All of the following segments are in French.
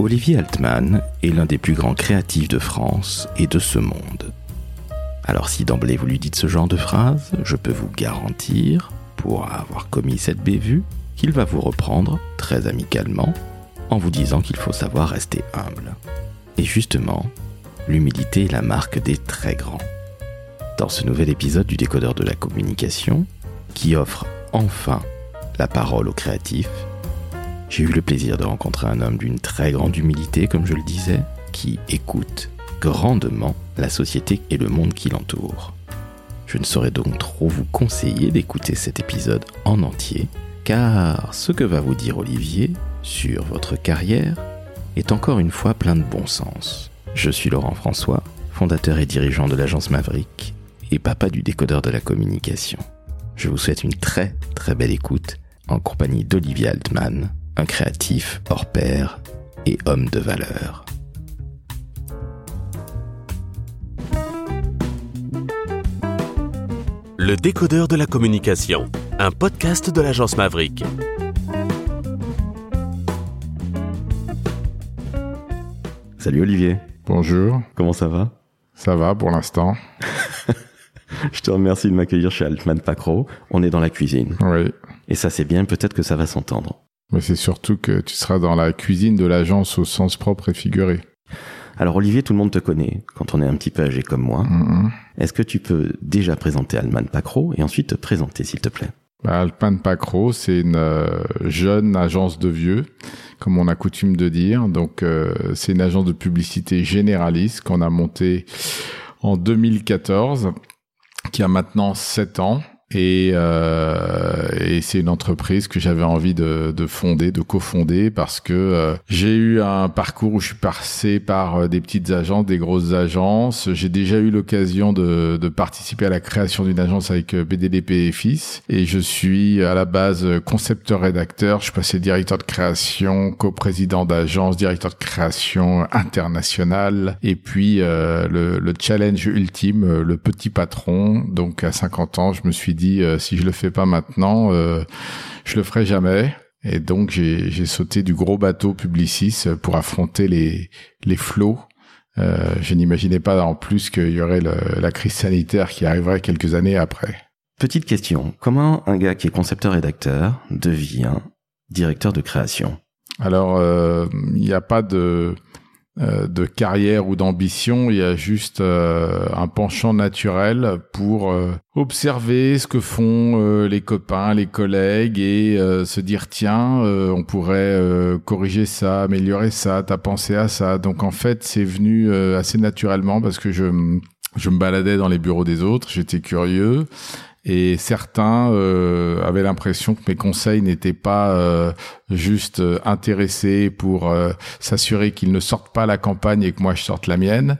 Olivier Altman est l'un des plus grands créatifs de France et de ce monde. Alors si d'emblée vous lui dites ce genre de phrase, je peux vous garantir, pour avoir commis cette bévue, qu'il va vous reprendre très amicalement en vous disant qu'il faut savoir rester humble. Et justement, l'humilité est la marque des très grands. Dans ce nouvel épisode du décodeur de la communication, qui offre enfin la parole aux créatifs, j'ai eu le plaisir de rencontrer un homme d'une très grande humilité, comme je le disais, qui écoute grandement la société et le monde qui l'entoure. Je ne saurais donc trop vous conseiller d'écouter cet épisode en entier, car ce que va vous dire Olivier sur votre carrière est encore une fois plein de bon sens. Je suis Laurent François, fondateur et dirigeant de l'agence Maverick et papa du décodeur de la communication. Je vous souhaite une très très belle écoute en compagnie d'Olivier Altman, un créatif hors pair et homme de valeur. Le décodeur de la communication, un podcast de l'agence Maverick. Salut Olivier, Bonjour, comment ça va? Ça va pour l'instant Je te remercie de m'accueillir chez Altman Pacro. On est dans la cuisine. Oui, Et ça c'est bien, peut-être que ça va s'entendre. Mais c'est surtout que tu seras dans la cuisine de l'agence au sens propre et figuré. Alors Olivier, tout le monde te connaît quand on est un petit peu âgé comme moi. Mhm. Est-ce que tu peux déjà présenter Altman Pacro et ensuite te présenter s'il te plaît? Bah, Alpine Pacro, c'est une euh, jeune agence de vieux, comme on a coutume de dire. Donc, euh, c'est une agence de publicité généraliste qu'on a montée en 2014, qui a maintenant 7 ans. Et, euh, et c'est une entreprise que j'avais envie de, de fonder, de cofonder, parce que euh, j'ai eu un parcours où je suis passé par euh, des petites agences, des grosses agences. J'ai déjà eu l'occasion de, de participer à la création d'une agence avec euh, BDDP et Fils. Et je suis à la base euh, concepteur-rédacteur. Je suis passé directeur de création, coprésident d'agence, directeur de création international. Et puis euh, le, le challenge ultime, le petit patron. Donc à 50 ans, je me suis dit, euh, si je le fais pas maintenant, euh, je le ferai jamais. Et donc j'ai sauté du gros bateau Publicis pour affronter les les flots. Euh, je n'imaginais pas en plus qu'il y aurait le- la crise sanitaire qui arriverait quelques années après. Petite question, comment un gars qui est concepteur-rédacteur devient directeur de création? Alors, euh, il n'y a pas de, euh, de carrière ou d'ambition, il y a juste euh, un penchant naturel pour euh, observer ce que font euh, les copains, les collègues et euh, se dire tiens, euh, on pourrait euh, corriger ça, améliorer ça, t'as pensé à ça. Donc en fait, c'est venu euh, assez naturellement parce que je, je me baladais dans les bureaux des autres, j'étais curieux. Et certains euh, avaient l'impression que mes conseils n'étaient pas euh, juste euh, intéressés pour euh, s'assurer qu'ils ne sortent pas la campagne et que moi je sorte la mienne,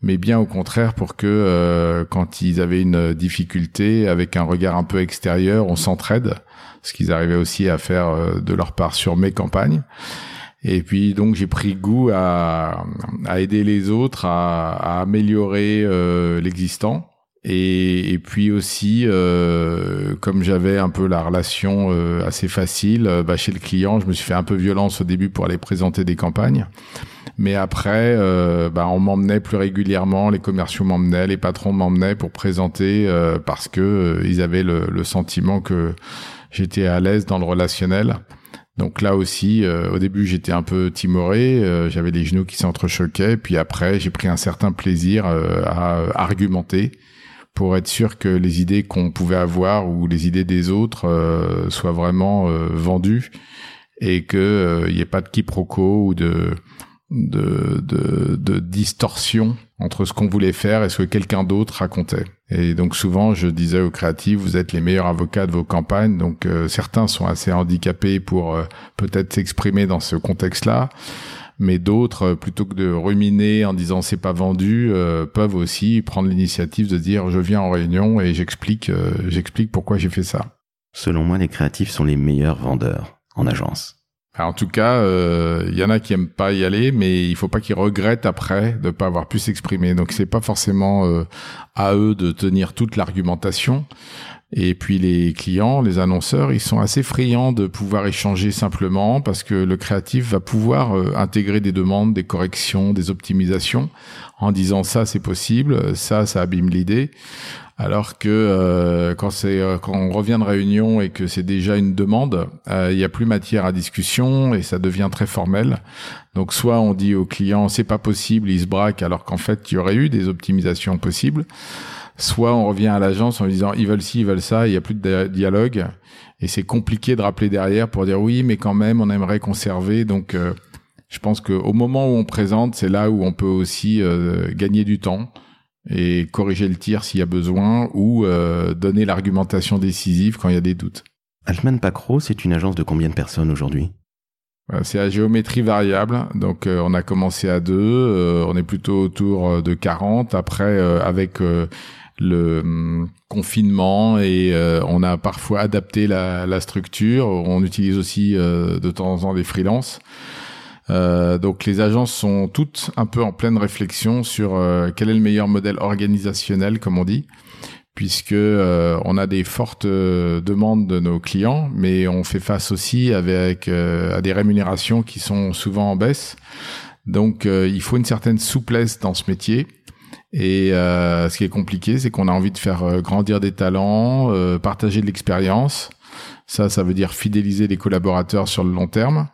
mais bien au contraire pour que euh, quand ils avaient une difficulté, avec un regard un peu extérieur, on s'entraide, ce qu'ils arrivaient aussi à faire euh, de leur part sur mes campagnes. Et puis donc j'ai pris goût à, à aider les autres à, à améliorer l'existant. Et, et puis aussi, euh, comme j'avais un peu la relation euh, assez facile, euh, bah, chez le client, je me suis fait un peu violence au début pour aller présenter des campagnes. Mais après, euh, bah, on m'emmenait plus régulièrement, les commerciaux m'emmenaient, les patrons m'emmenaient pour présenter euh, parce que ils avaient le, le sentiment que j'étais à l'aise dans le relationnel. Donc là aussi, euh, au début, j'étais un peu timoré, euh, j'avais les genoux qui s'entrechoquaient, puis après, j'ai pris un certain plaisir euh, à argumenter pour être sûr que les idées qu'on pouvait avoir ou les idées des autres euh, soient vraiment euh, vendues et que il n'y ait pas de quiproquo ou de de, de, de distorsion entre ce qu'on voulait faire et ce que quelqu'un d'autre racontait. Et donc souvent, je disais aux créatifs, vous êtes les meilleurs avocats de vos campagnes. Donc euh, certains sont assez handicapés pour euh, peut-être s'exprimer dans ce contexte-là, mais d'autres, euh, plutôt que de ruminer en disant c'est pas vendu, euh, peuvent aussi prendre l'initiative de dire je viens en réunion et j'explique, euh, j'explique pourquoi j'ai fait ça. Selon moi, les créatifs sont les meilleurs vendeurs en agence. Alors, en tout cas, euh, il y en a qui aiment pas y aller, mais il faut pas qu'ils regrettent après de pas avoir pu s'exprimer. Donc c'est pas forcément euh, à eux de tenir toute l'argumentation, Et puis les clients, les annonceurs, ils sont assez friands de pouvoir échanger simplement parce que le créatif va pouvoir euh, intégrer des demandes, des corrections, des optimisations en disant ça c'est possible, ça ça abîme l'idée. Alors que euh, quand c'est euh, quand on revient de réunion et que c'est déjà une demande, il n'y a plus matière à discussion et ça devient très formel. Donc soit on dit au client c'est pas possible, il se braque alors qu'en fait il y aurait eu des optimisations possibles soit on revient à l'agence en disant ils veulent ci, ils veulent ça, il n'y a plus de dialogue et c'est compliqué de rappeler derrière pour dire oui, mais quand même on aimerait conserver. Donc euh, je pense qu'au moment où on présente, c'est là où on peut aussi euh, gagner du temps et corriger le tir s'il y a besoin ou euh, donner l'argumentation décisive quand il y a des doutes. Altman Pacro, c'est une agence de combien de personnes aujourd'hui? C'est à géométrie variable, donc on a commencé à deux, on est plutôt autour de 40. Après, avec le hum, confinement et euh, on a parfois adapté la, structure. On utilise aussi euh, de temps en temps des freelances. Euh, donc les agences sont toutes un peu en pleine réflexion sur quel est le meilleur modèle organisationnel, comme on dit, puisque on a des fortes demandes de nos clients, mais on fait face aussi avec à des rémunérations qui sont souvent en baisse. Donc il faut une certaine souplesse dans ce métier. Et euh, ce qui est compliqué, c'est qu'on a envie de faire euh, grandir des talents, euh, partager de l'expérience. Ça, ça veut dire fidéliser les collaborateurs sur le long terme.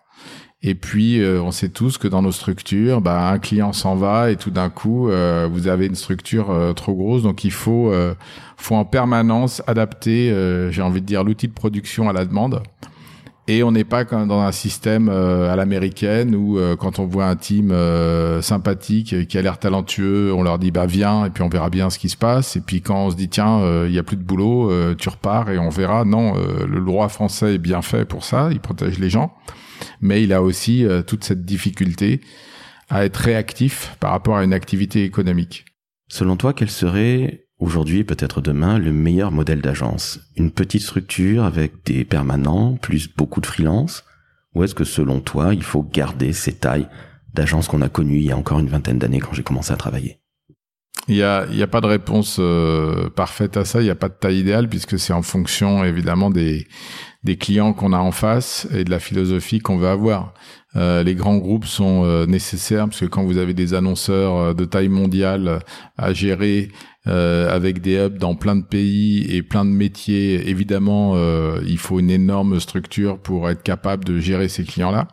Et puis, on sait tous que dans nos structures, bah, un client s'en va et tout d'un coup, vous avez une structure trop grosse. Donc, il faut, faut en permanence adapter, j'ai envie de dire, l'outil de production à la demande. Et on n'est pas comme dans un système euh, à l'américaine où euh, quand on voit un team euh, sympathique qui a l'air talentueux, on leur dit bah viens et puis on verra bien ce qui se passe. Et puis quand on se dit tiens il y a plus de boulot, tu repars et on verra. Non, le droit français est bien fait pour ça, il protège les gens, mais il a aussi toute cette difficulté à être réactif par rapport à une activité économique. Selon toi, quel serait aujourd'hui, peut-être demain, le meilleur modèle d'agence. Une petite structure avec des permanents, plus beaucoup de freelance Ou est-ce que selon toi, il faut garder ces tailles d'agence qu'on a connues il y a encore une vingtaine d'années quand j'ai commencé à travailler? Il n'y a, y a pas de réponse euh, parfaite à ça, il n'y a pas de taille idéale puisque c'est en fonction évidemment des, des clients qu'on a en face et de la philosophie qu'on veut avoir. Euh, les grands groupes sont euh, nécessaires parce que quand vous avez des annonceurs euh, de taille mondiale à gérer avec des hubs dans plein de pays et plein de métiers, évidemment, il faut une énorme structure pour être capable de gérer ces clients-là.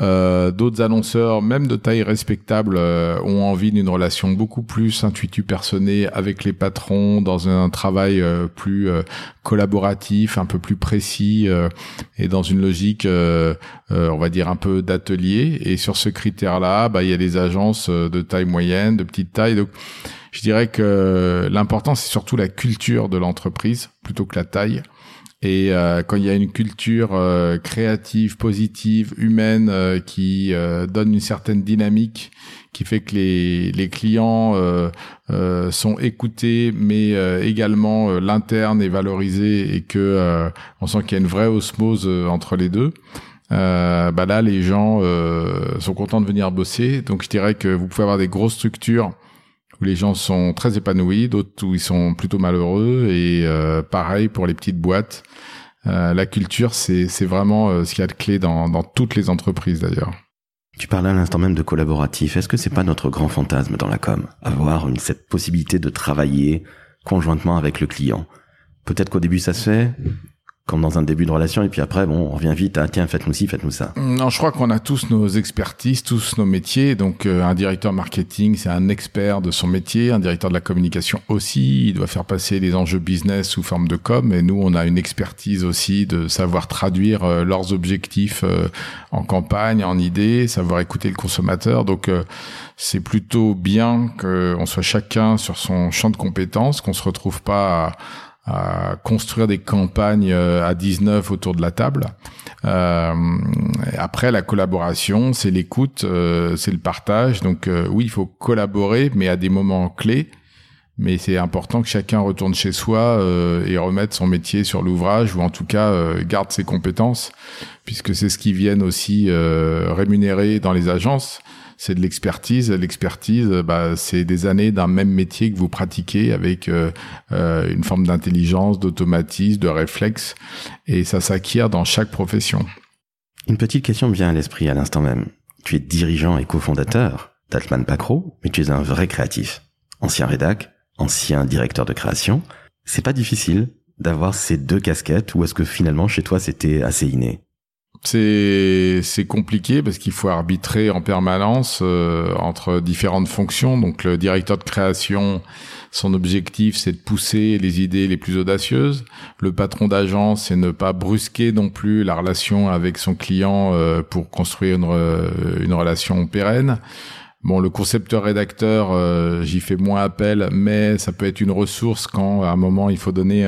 Euh, d'autres annonceurs, même de taille respectable, euh, ont envie d'une relation beaucoup plus intuitu personnée avec les patrons, dans un travail euh, plus collaboratif, un peu plus précis et dans une logique, on va dire un peu d'atelier. Et sur ce critère-là, bah, il y a des agences de taille moyenne, de petite taille. Donc, je dirais que l'important, c'est surtout la culture de l'entreprise plutôt que la taille. Et euh, quand il y a une culture euh, créative, positive, humaine, euh, qui donne une certaine dynamique, qui fait que les, les clients sont écoutés, mais également l'interne est valorisé et que on sent qu'il y a une vraie osmose entre les deux. bah là, les gens sont contents de venir bosser. Donc, je dirais que vous pouvez avoir des grosses structures où les gens sont très épanouis, d'autres où ils sont plutôt malheureux, et euh, pareil pour les petites boîtes. Euh, la culture, c'est vraiment euh, ce qu'il y a de clé dans, dans toutes les entreprises d'ailleurs. Tu parlais à l'instant même de collaboratif. Est-ce que c'est pas notre grand fantasme dans la com, avoir cette possibilité de travailler conjointement avec le client? Peut-être qu'au début ça se fait, comme dans un début de relation et puis après bon on revient vite à tiens faites-nous ci faites-nous ça. Non je crois qu'on a tous nos expertises tous nos métiers. Donc euh, un directeur marketing c'est un expert de son métier un directeur de la communication aussi. Il doit faire passer les enjeux business sous forme de com. Et nous on a une expertise aussi de savoir traduire euh, leurs objectifs euh, en campagne en idées savoir écouter le consommateur. Donc c'est plutôt bien qu'on soit chacun sur son champ de compétences qu'on se retrouve pas à à construire des campagnes euh, à 19 autour de la table. Euh, après, la collaboration, c'est l'écoute, euh, c'est le partage. Donc euh, oui, il faut collaborer, mais à des moments clés. Mais c'est important que chacun retourne chez soi et remette son métier sur l'ouvrage, ou en tout cas garde ses compétences, puisque c'est ce qui viennent aussi rémunérer dans les agences c'est de l'expertise. L'expertise, bah, c'est des années d'un même métier que vous pratiquez avec euh, euh, une forme d'intelligence, d'automatisme, de réflexe, et ça s'acquiert dans chaque profession. Une petite question me vient à l'esprit à l'instant même. Tu es dirigeant et cofondateur d'Altman Pacro, mais tu es un vrai créatif. Ancien rédac, ancien directeur de création. C'est pas difficile d'avoir ces deux casquettes ou est-ce que finalement chez toi c'était assez inné? C'est compliqué parce qu'il faut arbitrer en permanence euh, entre différentes fonctions. Donc le directeur de création, son objectif c'est de pousser les idées les plus audacieuses. Le patron d'agence c'est ne pas brusquer non plus la relation avec son client euh, pour construire une, une relation pérenne. Bon, le concepteur rédacteur, euh, j'y fais moins appel, mais ça peut être une ressource quand à un moment il faut donner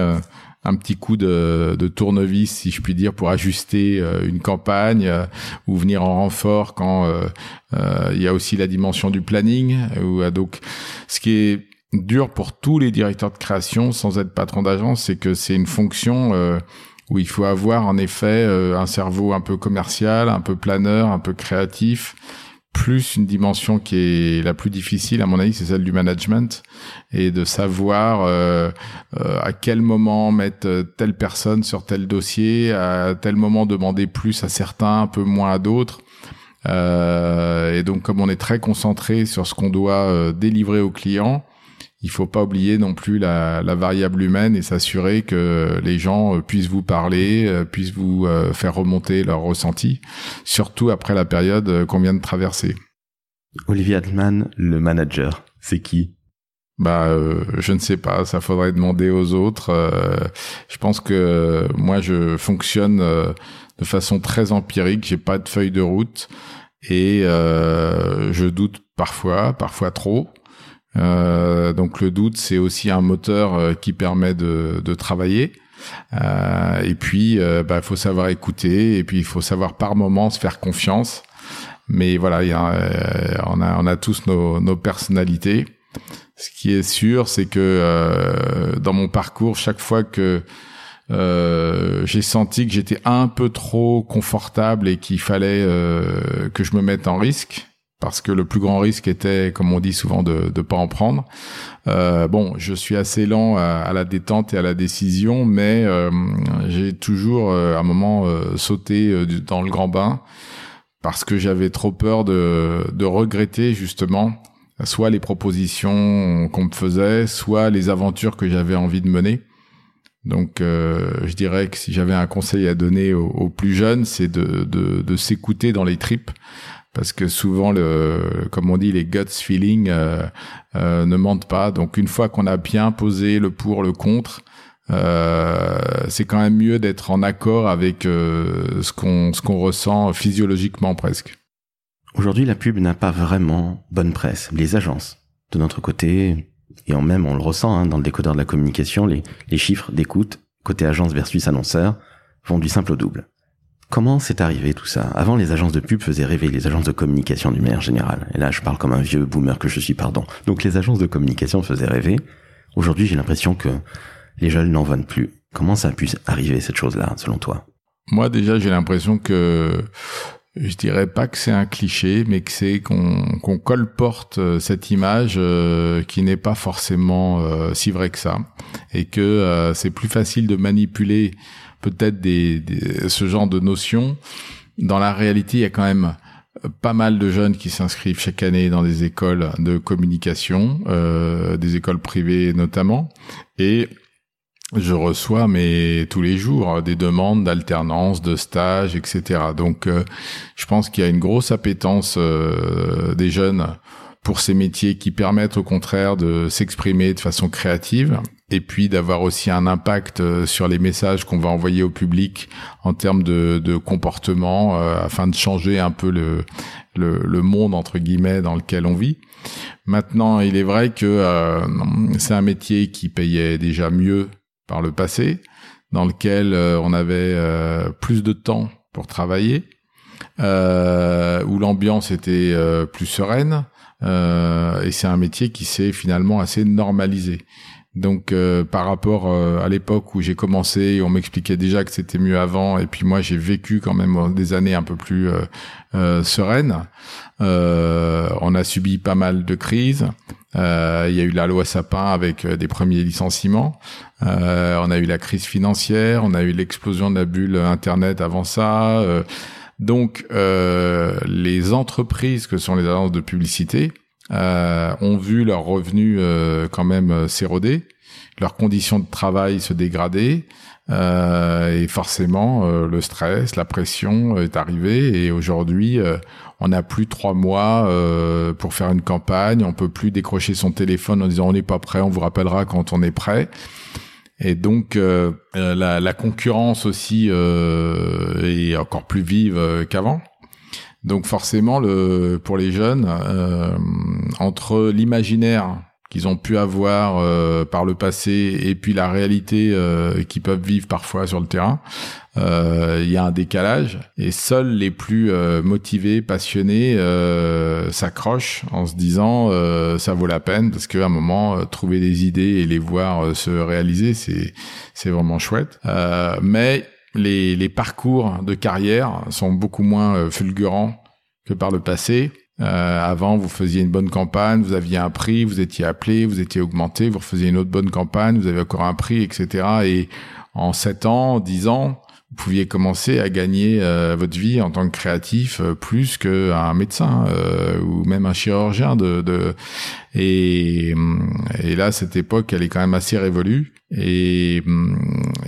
un petit coup de, de, tournevis, si je puis dire, pour ajuster euh, une campagne euh, ou venir en renfort quand euh, il y a aussi la dimension du planning. Ou, donc, ce qui est dur pour tous les directeurs de création, sans être patron d'agence, c'est que c'est une fonction où il faut avoir en effet un cerveau un peu commercial, un peu planeur, un peu créatif plus une dimension qui est la plus difficile à mon avis, c'est celle du management et de savoir euh, euh, à quel moment mettre telle personne sur tel dossier, à tel moment demander plus à certains, un peu moins à d'autres. Euh, et donc comme on est très concentré sur ce qu'on doit délivrer aux clients, il faut pas oublier non plus la, la variable humaine et s'assurer que les gens euh, puissent vous parler, euh, puissent vous euh, faire remonter leurs ressentis, surtout après la période qu'on vient de traverser. Olivier Altman, le manager, c'est qui? Bah, je ne sais pas. Ça faudrait demander aux autres. je pense que moi, je fonctionne de façon très empirique. J'ai pas de feuille de route et je doute parfois, parfois trop. Euh, donc le doute, c'est aussi un moteur euh, qui permet de, de travailler. Euh, et puis, il bah, faut savoir écouter, et puis il faut savoir par moment se faire confiance. Mais voilà, y a, on, a, on a tous nos, nos personnalités. Ce qui est sûr, c'est que dans mon parcours, chaque fois que euh, j'ai senti que j'étais un peu trop confortable et qu'il fallait euh, que je me mette en risque, parce que le plus grand risque était, comme on dit souvent, de ne pas en prendre. Euh, bon, je suis assez lent à, la détente et à la décision, mais euh, j'ai toujours euh, à un moment sauté dans le grand bain parce que j'avais trop peur de, regretter justement soit les propositions qu'on me faisait, soit les aventures que j'avais envie de mener. Donc, je dirais que si j'avais un conseil à donner aux, plus jeunes, c'est de s'écouter dans les tripes, parce que souvent le comme on dit les guts feeling euh, euh, ne mentent pas. Donc une fois qu'on a bien posé le pour le contre euh, c'est quand même mieux d'être en accord avec euh, ce qu'on ce qu'on ressent physiologiquement presque. Aujourd'hui la pub n'a pas vraiment bonne presse. Les agences de notre côté et en même on le ressent hein, dans le décodeur de la communication les les chiffres d'écoute côté agence versus annonceur vont du simple au double Comment c'est arrivé tout ça? Avant, les agences de pub faisaient rêver les agences de communication du manière générale. Et là, je parle comme un vieux boomer que je suis, pardon. Donc les agences de communication faisaient rêver. Aujourd'hui, j'ai l'impression que les jeunes n'en veulent plus. Comment ça a pu arriver, cette chose-là, selon toi? Moi, déjà, j'ai l'impression que je dirais pas que c'est un cliché, mais que c'est qu'on qu'on colporte euh, cette image euh, qui n'est pas forcément euh, si vraie que ça, et que c'est plus facile de manipuler peut-être des, ce genre de notions. Dans la réalité, il y a quand même pas mal de jeunes qui s'inscrivent chaque année dans des écoles de communication, euh, des écoles privées notamment, et je reçois mais tous les jours des demandes d'alternance, de stage, etc. Donc, euh, je pense qu'il y a une grosse appétence euh, des jeunes pour ces métiers qui permettent au contraire de s'exprimer de façon créative et puis d'avoir aussi un impact euh, sur les messages qu'on va envoyer au public en termes de, de comportement euh, afin de changer un peu le, le, le, monde entre guillemets dans lequel on vit. Maintenant, il est vrai que euh, c'est un métier qui payait déjà mieux par le passé, dans lequel on avait plus de temps pour travailler, où l'ambiance était plus sereine, et c'est un métier qui s'est finalement assez normalisé. Donc euh, par rapport euh, à l'époque où j'ai commencé, on m'expliquait déjà que c'était mieux avant, et puis moi j'ai vécu quand même des années un peu plus sereines. on a subi pas mal de crises. Il y a eu la loi Sapin avec des premiers licenciements. on a eu la crise financière. On a eu l'explosion de la bulle Internet avant ça. Donc les entreprises que sont les agences de publicité euh, ont vu leurs revenus euh, quand même euh, s'éroder, leurs conditions de travail se dégrader, euh, et forcément le stress, la pression est arrivé. Et aujourd'hui, on n'a plus trois mois pour faire une campagne. On peut plus décrocher son téléphone en disant on n'est pas prêt, on vous rappellera quand on est prêt. Et donc la, la, concurrence aussi est encore plus vive qu'avant. Donc forcément, le, pour les jeunes, euh, entre l'imaginaire qu'ils ont pu avoir euh, par le passé et puis la réalité euh, qu'ils peuvent vivre parfois sur le terrain, il y a un décalage et seuls les plus motivés, passionnés s'accrochent en se disant ça vaut la peine parce qu'à un moment trouver des idées et les voir se réaliser c'est c'est vraiment chouette. mais les, les, parcours de carrière sont beaucoup moins euh, fulgurants que par le passé. Euh, avant, vous faisiez une bonne campagne, vous aviez un prix, vous étiez appelé, vous étiez augmenté, vous refaisiez une autre bonne campagne, vous avez encore un prix, etc. Et en sept ans, dix ans, vous pouviez commencer à gagner euh, votre vie en tant que créatif euh, plus qu'un médecin euh, ou même un chirurgien de et, et là cette époque elle est quand même assez révolue et,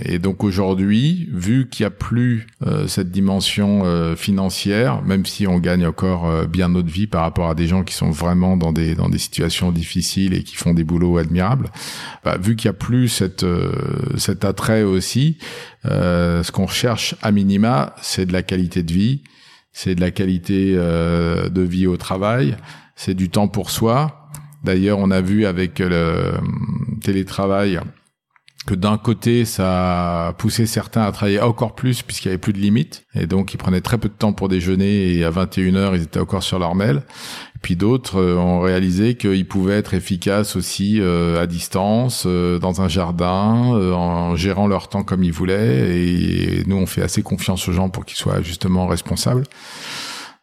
et donc aujourd'hui vu qu'il n'y a plus cette dimension financière même si on gagne encore bien notre vie par rapport à des gens qui sont vraiment dans des dans des situations difficiles et qui font des boulots admirables bah, vu qu'il n'y a plus cette cet attrait aussi euh, ce qu'on recherche à minima, c'est de la qualité de vie, c'est de la qualité euh, de vie au travail, c'est du temps pour soi. D'ailleurs, on a vu avec le euh, télétravail que d'un côté, ça a poussé certains à travailler encore plus puisqu'il y avait plus de limites. Et donc, ils prenaient très peu de temps pour déjeuner et à 21h, ils étaient encore sur leur mail. Puis d'autres euh, ont réalisé qu'ils pouvaient être efficaces aussi euh, à distance, euh, dans un jardin, en gérant leur temps comme ils voulaient. Et nous, on fait assez confiance aux gens pour qu'ils soient justement responsables.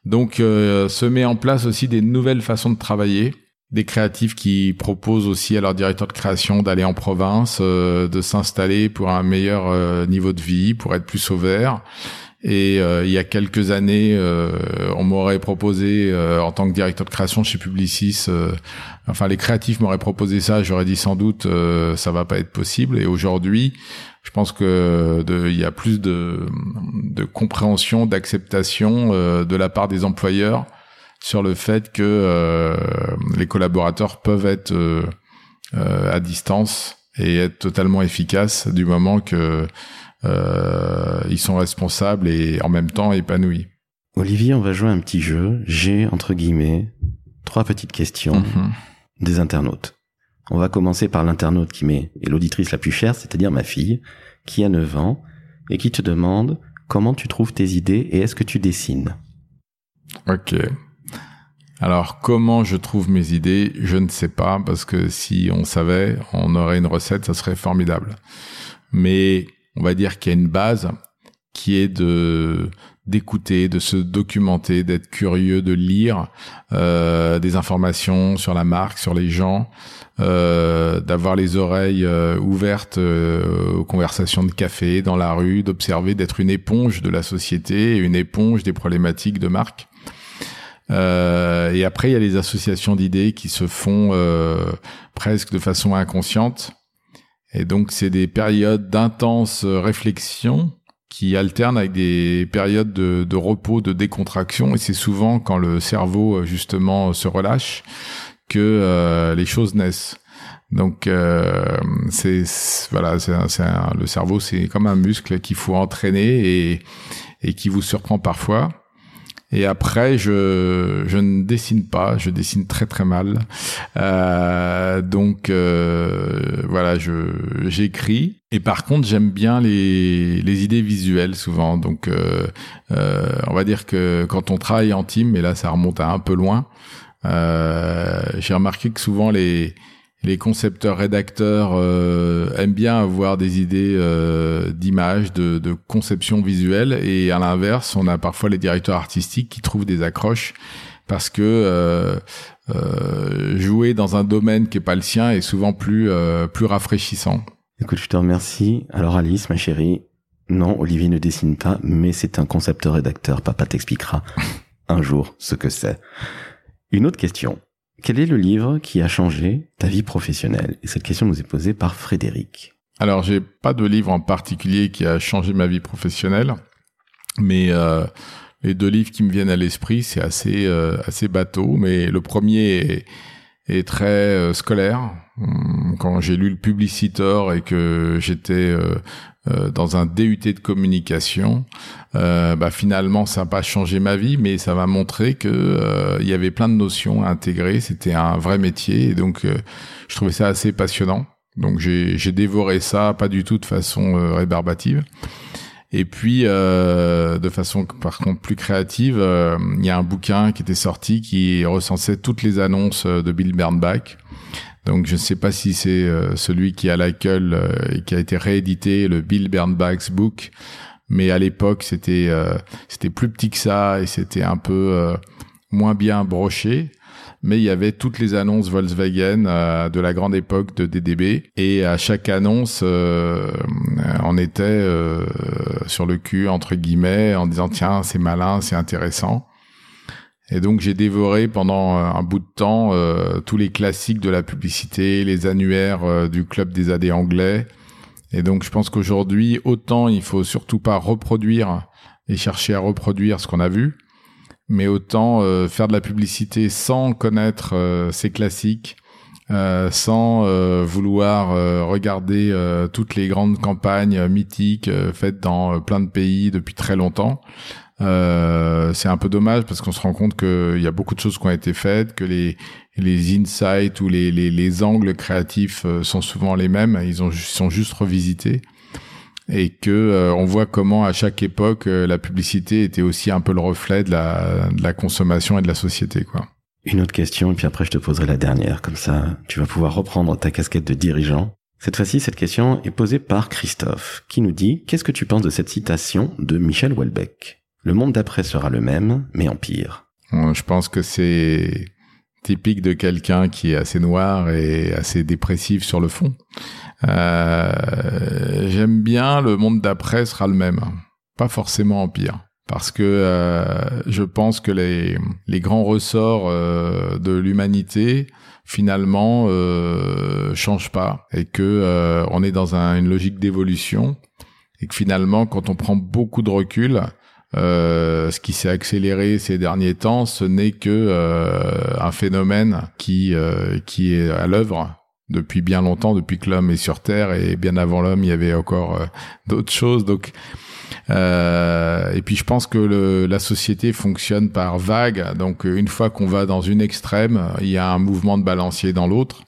Donc, se met en place aussi des nouvelles façons de travailler des créatifs qui proposent aussi à leur directeur de création d'aller en province, euh, de s'installer pour un meilleur euh, niveau de vie, pour être plus au vert. Et euh, il y a quelques années, on m'aurait proposé en tant que directeur de création chez Publicis, enfin les créatifs m'auraient proposé ça, j'aurais dit sans doute ça va pas être possible. Et aujourd'hui, je pense que il y a plus de, de compréhension, d'acceptation de la part des employeurs sur le fait que euh, les collaborateurs peuvent être euh, euh, à distance et être totalement efficaces du moment que ils sont responsables et en même temps épanouis. Olivier, on va jouer un petit jeu. J'ai entre guillemets trois petites questions mhm. des internautes. On va commencer par l'internaute qui m'est et l'auditrice la plus chère, c'est-à-dire ma fille, qui a 9 ans et qui te demande comment tu trouves tes idées et est-ce que tu dessines? Ok. Alors comment je trouve mes idées, je ne sais pas parce que si on savait, on aurait une recette, ça serait formidable. Mais on va dire qu'il y a une base qui est de d'écouter, de se documenter, d'être curieux, de lire euh, des informations sur la marque, sur les gens, euh, d'avoir les oreilles euh, ouvertes aux conversations de café dans la rue, d'observer, d'être une éponge de la société, une éponge des problématiques de marque. Euh, et après, il y a les associations d'idées qui se font euh, presque de façon inconsciente. Et donc, c'est des périodes d'intense réflexion qui alternent avec des périodes de, de repos, de décontraction. Et c'est souvent quand le cerveau, justement, se relâche que euh, les choses naissent. Donc euh, c'est voilà, c'est le cerveau, c'est comme un muscle qu'il faut entraîner et, et qui vous surprend parfois. Et après, je, je ne dessine pas, je dessine très très mal. Euh, donc euh, voilà, je j'écris. Et par contre, j'aime bien les, les idées visuelles souvent. Donc euh, euh, on va dire que quand on travaille en team, et là ça remonte à un peu loin, euh, j'ai remarqué que souvent les les concepteurs rédacteurs euh, aiment bien avoir des idées euh, d'image, de, de, conception visuelle, et à l'inverse, on a parfois les directeurs artistiques qui trouvent des accroches parce que euh, euh jouer dans un domaine qui est pas le sien est souvent plus euh, plus rafraîchissant. Écoute, je te remercie. Alors Alice, ma chérie, non, Olivier ne dessine pas, mais c'est un concepteur rédacteur. Papa t'expliquera un jour ce que c'est. Une autre question. Quel est le livre qui a changé ta vie professionnelle? Et cette question nous est posée par Frédéric. Alors, j'ai pas de livre en particulier qui a changé ma vie professionnelle, mais euh, les deux livres qui me viennent à l'esprit, c'est assez euh, bateau. Mais le premier est, est très euh, scolaire. Hum, quand j'ai lu le Publicitor et que j'étais euh, euh, dans un DUT de communication, euh, bah finalement ça n'a pas changé ma vie, mais ça m'a montré que euh, il y avait plein de notions à intégrer. C'était un vrai métier et donc je trouvais ça assez passionnant. Donc j'ai dévoré ça, pas du tout de façon rébarbative. Et puis, de façon par contre plus créative, il y a un bouquin qui était sorti qui recensait toutes les annonces de Bill Bernbach. Donc je ne sais pas si c'est euh, celui qui a la gueule euh, et qui a été réédité, le Bill Bernbach's Book, mais à l'époque c'était euh, c'était plus petit que ça et c'était un peu moins bien broché. Mais il y avait toutes les annonces Volkswagen de la grande époque de DDB et à chaque annonce on était sur le cul entre guillemets en disant tiens c'est malin c'est intéressant et donc j'ai dévoré pendant euh, un bout de temps euh, tous les classiques de la publicité, les annuaires euh, du club des AD anglais. Et donc je pense qu'aujourd'hui, autant il faut surtout pas reproduire et chercher à reproduire ce qu'on a vu, mais autant faire de la publicité sans connaître ces classiques, sans vouloir regarder toutes les grandes campagnes mythiques faites dans plein de pays depuis très longtemps. Euh, c'est un peu dommage parce qu'on se rend compte qu'il y a beaucoup de choses qui ont été faites, que les, insights ou les, les, les angles créatifs euh, sont souvent les mêmes, ils ont, sont juste revisités et que euh, on voit comment à chaque époque la publicité était aussi un peu le reflet de la, consommation et de la société. Une autre question et puis après je te poserai la dernière comme ça tu vas pouvoir reprendre ta casquette de dirigeant. Cette fois-ci cette question est posée par Christophe qui nous dit qu'est-ce que tu penses de cette citation de Michel Houellebecq? Le monde d'après sera le même, mais en pire. Je pense que c'est typique de quelqu'un qui est assez noir et assez dépressif sur le fond. Euh, J'aime bien le monde d'après sera le même, pas forcément en pire. Parce que euh, je pense que les, les grands ressorts euh, de l'humanité finalement euh, changent pas et que euh, on est dans un, une logique d'évolution et que finalement quand on prend beaucoup de recul, euh, ce qui s'est accéléré ces derniers temps, ce n'est que euh, un phénomène qui euh, qui est à l'œuvre depuis bien longtemps, depuis que l'homme est sur Terre et bien avant l'homme, il y avait encore d'autres choses. Donc et puis je pense que la société fonctionne par vagues. Donc une fois qu'on va dans une extrême, il y a un mouvement de balancier dans l'autre.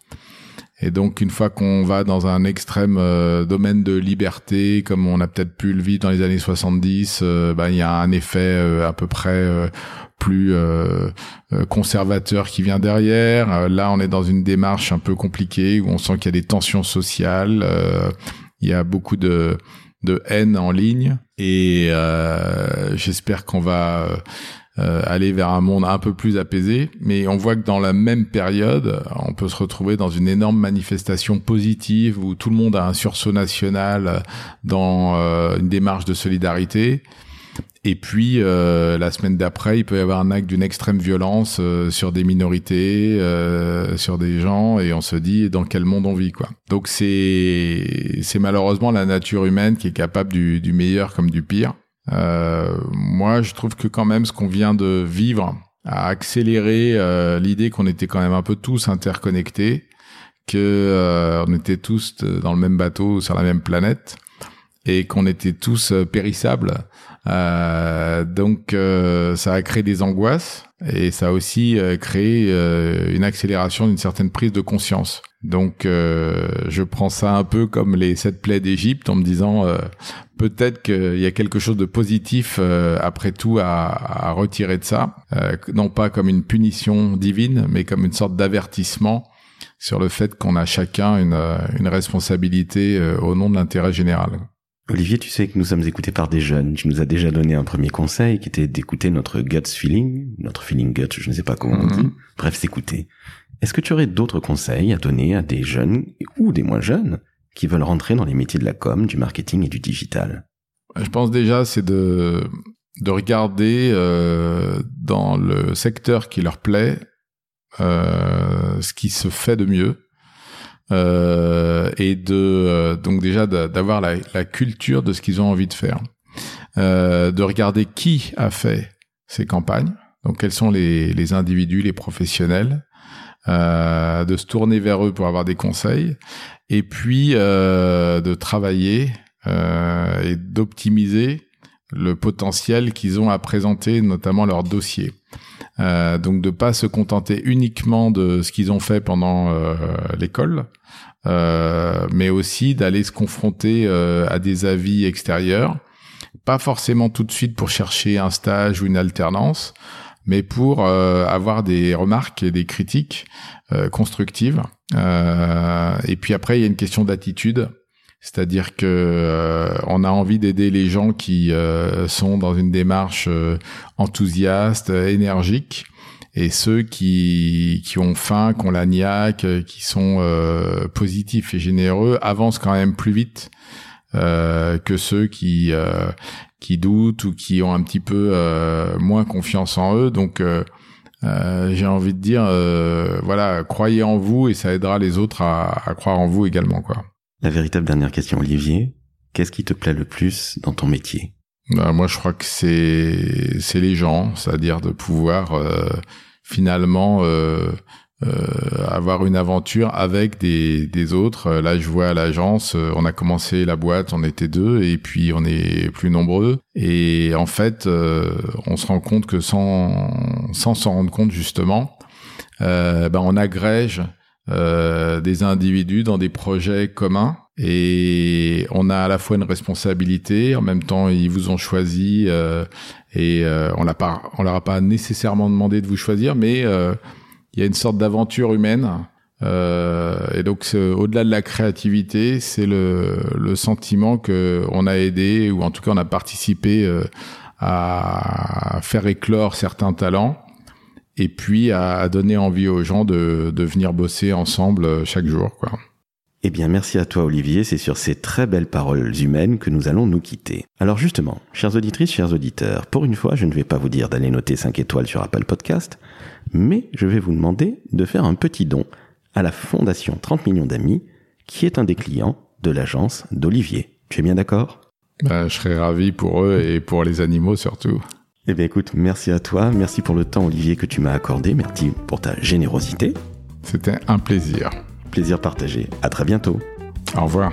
Et donc une fois qu'on va dans un extrême euh, domaine de liberté, comme on a peut-être pu le vivre dans les années 70, euh, bah, il y a un effet euh, à peu près plus conservateur qui vient derrière. là, on est dans une démarche un peu compliquée où on sent qu'il y a des tensions sociales, il y a beaucoup de, de haine en ligne, et j'espère qu'on va euh, aller vers un monde un peu plus apaisé. Mais on voit que dans la même période, on peut se retrouver dans une énorme manifestation positive où tout le monde a un sursaut national dans euh, une démarche de solidarité. Et puis euh, la semaine d'après, il peut y avoir un acte d'une extrême violence sur des minorités, sur des gens, et on se dit dans quel monde on vit quoi. Donc c'est c'est malheureusement la nature humaine qui est capable du, du meilleur comme du pire. Euh, moi, je trouve que quand même ce qu'on vient de vivre a accéléré euh, l'idée qu'on était quand même un peu tous interconnectés, que euh, on était tous dans le même bateau sur la même planète et qu'on était tous périssables. donc, ça a créé des angoisses et ça a aussi créé une accélération d'une certaine prise de conscience. Donc euh, je prends ça un peu comme les sept plaies d'Égypte en me disant euh, peut-être qu'il y a quelque chose de positif euh, après tout à, retirer de ça, non pas comme une punition divine, mais comme une sorte d'avertissement sur le fait qu'on a chacun une responsabilité au nom de l'intérêt général. Olivier, tu sais que nous sommes écoutés par des jeunes. Tu nous as déjà donné un premier conseil qui était d'écouter notre gut feeling, notre feeling gut, je ne sais pas comment on dit. Mhm. Bref, s'écouter. Est-ce que tu aurais d'autres conseils à donner à des jeunes ou des moins jeunes qui veulent rentrer dans les métiers de la com, du marketing et du digital? Je pense déjà c'est de de regarder euh, dans le secteur qui leur plaît euh, ce qui se fait de mieux euh, et de euh, donc déjà d'avoir la, culture de ce qu'ils ont envie de faire, euh, de regarder qui a fait ces campagnes, donc quels sont les, les individus, les professionnels, de se tourner vers eux pour avoir des conseils, et puis de travailler et d'optimiser le potentiel qu'ils ont à présenter, notamment leur dossier. Euh, donc de pas se contenter uniquement de ce qu'ils ont fait pendant euh, l'école, euh, mais aussi d'aller se confronter à des avis extérieurs, pas forcément tout de suite pour chercher un stage ou une alternance, mais pour avoir des remarques et des critiques constructives. et puis après, il y a une question d'attitude. C'est-à-dire que euh, on a envie d'aider les gens qui euh, sont dans une démarche euh, enthousiaste, énergique, et ceux qui, qui ont faim, qui ont la niaque, qui sont positifs et généreux avancent quand même plus vite que ceux qui qui doutent ou qui ont un petit peu moins confiance en eux. Donc j'ai envie de dire, voilà, croyez en vous et ça aidera les autres à, à croire en vous également, quoi. La véritable dernière question, Olivier, qu'est-ce qui te plaît le plus dans ton métier? Bah, Moi, je crois que c'est les gens, c'est-à-dire de pouvoir euh, finalement euh, euh, avoir une aventure avec des, autres. Là, je vois à l'agence, on a commencé la boîte, on était deux, et puis on est plus nombreux. Et en fait, on se rend compte que sans s'en rendre compte justement, ben on agrège euh, des individus dans des projets communs. Et on a à la fois une responsabilité, en même temps ils vous ont choisi euh, et euh, on l'a pas, on leur a pas nécessairement demandé de vous choisir, mais euh, il y a une sorte d'aventure humaine. et donc au-delà de la créativité, c'est le, le sentiment que on a aidé ou en tout cas on a participé à faire éclore certains talents et puis à, donner envie aux gens de, de venir bosser ensemble euh, chaque jour. Quoi. Eh bien, merci à toi, Olivier. C'est sur ces très belles paroles humaines que nous allons nous quitter. Alors, justement, chères auditrices, chers auditeurs, pour une fois, je ne vais pas vous dire d'aller noter 5 étoiles sur Apple Podcast, mais je vais vous demander de faire un petit don à la Fondation 30 millions d'amis, qui est un des clients de l'agence d'Olivier. Tu es bien d'accord? Ben, je serais ravi pour eux et pour les animaux surtout. Eh bien écoute, merci à toi, merci pour le temps Olivier que tu m'as accordé, merci pour ta générosité. C'était un plaisir. Plaisir partagé. À très bientôt. Au revoir.